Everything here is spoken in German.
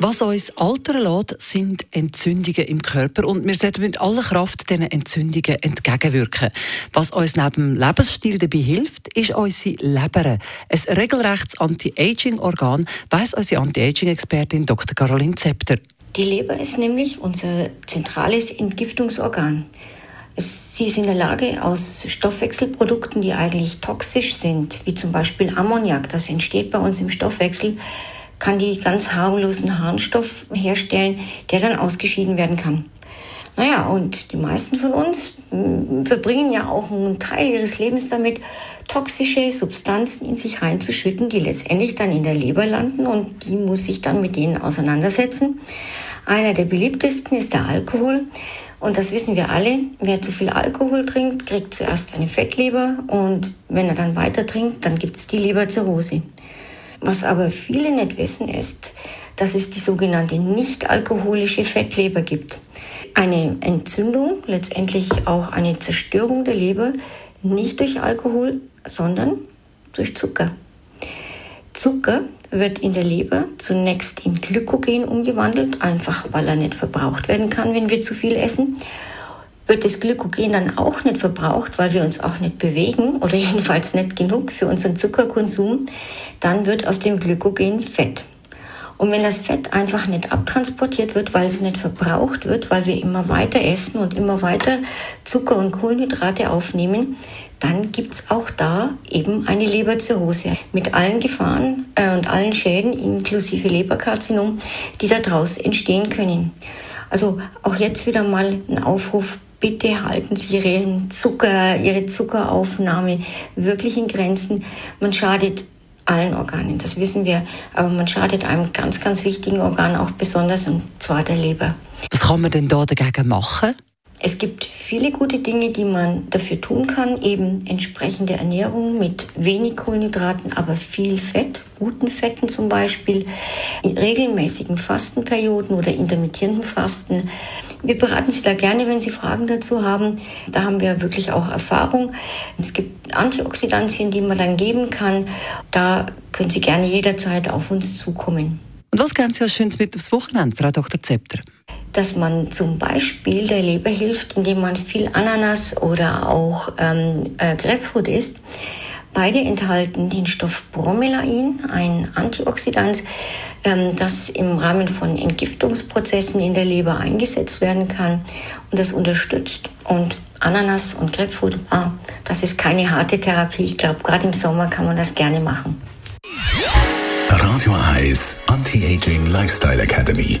was uns altern lässt, sind Entzündungen im Körper und wir sollten mit aller Kraft diesen Entzündungen entgegenwirken. Was uns neben dem Lebensstil dabei hilft, ist unsere Leber. Ein regelrechtes Anti-Aging-Organ, weiss unsere Anti-Aging-Expertin Dr. Caroline Zepter. Die Leber ist nämlich unser zentrales Entgiftungsorgan. Sie ist in der Lage, aus Stoffwechselprodukten, die eigentlich toxisch sind, wie zum Beispiel Ammoniak, das entsteht bei uns im Stoffwechsel, kann die ganz harmlosen Harnstoff herstellen, der dann ausgeschieden werden kann. Naja, und die meisten von uns hm, verbringen ja auch einen Teil ihres Lebens damit, toxische Substanzen in sich reinzuschütten, die letztendlich dann in der Leber landen und die muss sich dann mit denen auseinandersetzen. Einer der beliebtesten ist der Alkohol. Und das wissen wir alle. Wer zu viel Alkohol trinkt, kriegt zuerst eine Fettleber und wenn er dann weiter trinkt, dann gibt es die Leberzirrhose. Was aber viele nicht wissen, ist, dass es die sogenannte nicht-alkoholische Fettleber gibt. Eine Entzündung, letztendlich auch eine Zerstörung der Leber, nicht durch Alkohol, sondern durch Zucker. Zucker wird in der Leber zunächst in Glykogen umgewandelt, einfach weil er nicht verbraucht werden kann, wenn wir zu viel essen wird das Glykogen dann auch nicht verbraucht, weil wir uns auch nicht bewegen oder jedenfalls nicht genug für unseren Zuckerkonsum, dann wird aus dem Glykogen Fett. Und wenn das Fett einfach nicht abtransportiert wird, weil es nicht verbraucht wird, weil wir immer weiter essen und immer weiter Zucker und Kohlenhydrate aufnehmen, dann gibt's auch da eben eine Leberzirrhose mit allen Gefahren äh, und allen Schäden inklusive Leberkarzinom, die daraus entstehen können. Also auch jetzt wieder mal ein Aufruf, bitte halten Sie Ihren Zucker, Ihre Zuckeraufnahme wirklich in Grenzen. Man schadet allen Organen, das wissen wir, aber man schadet einem ganz, ganz wichtigen Organ auch besonders, und zwar der Leber. Was kann man denn da dagegen machen? Es gibt viele gute Dinge, die man dafür tun kann. Eben entsprechende Ernährung mit wenig Kohlenhydraten, aber viel Fett, guten Fetten zum Beispiel, in regelmäßigen Fastenperioden oder intermittierenden Fasten. Wir beraten Sie da gerne, wenn Sie Fragen dazu haben. Da haben wir wirklich auch Erfahrung. Es gibt Antioxidantien, die man dann geben kann. Da können Sie gerne jederzeit auf uns zukommen. Und was ganz Sie Schönes mit aufs Wochenende, Frau Dr. Zepter? Dass man zum Beispiel der Leber hilft, indem man viel Ananas oder auch ähm, äh, Grapefruit isst. Beide enthalten den Stoff Bromelain, ein Antioxidant, ähm, das im Rahmen von Entgiftungsprozessen in der Leber eingesetzt werden kann und das unterstützt. Und Ananas und Grapefruit, ah, das ist keine harte Therapie. Ich glaube, gerade im Sommer kann man das gerne machen. Radio Eyes Anti-Aging Lifestyle Academy.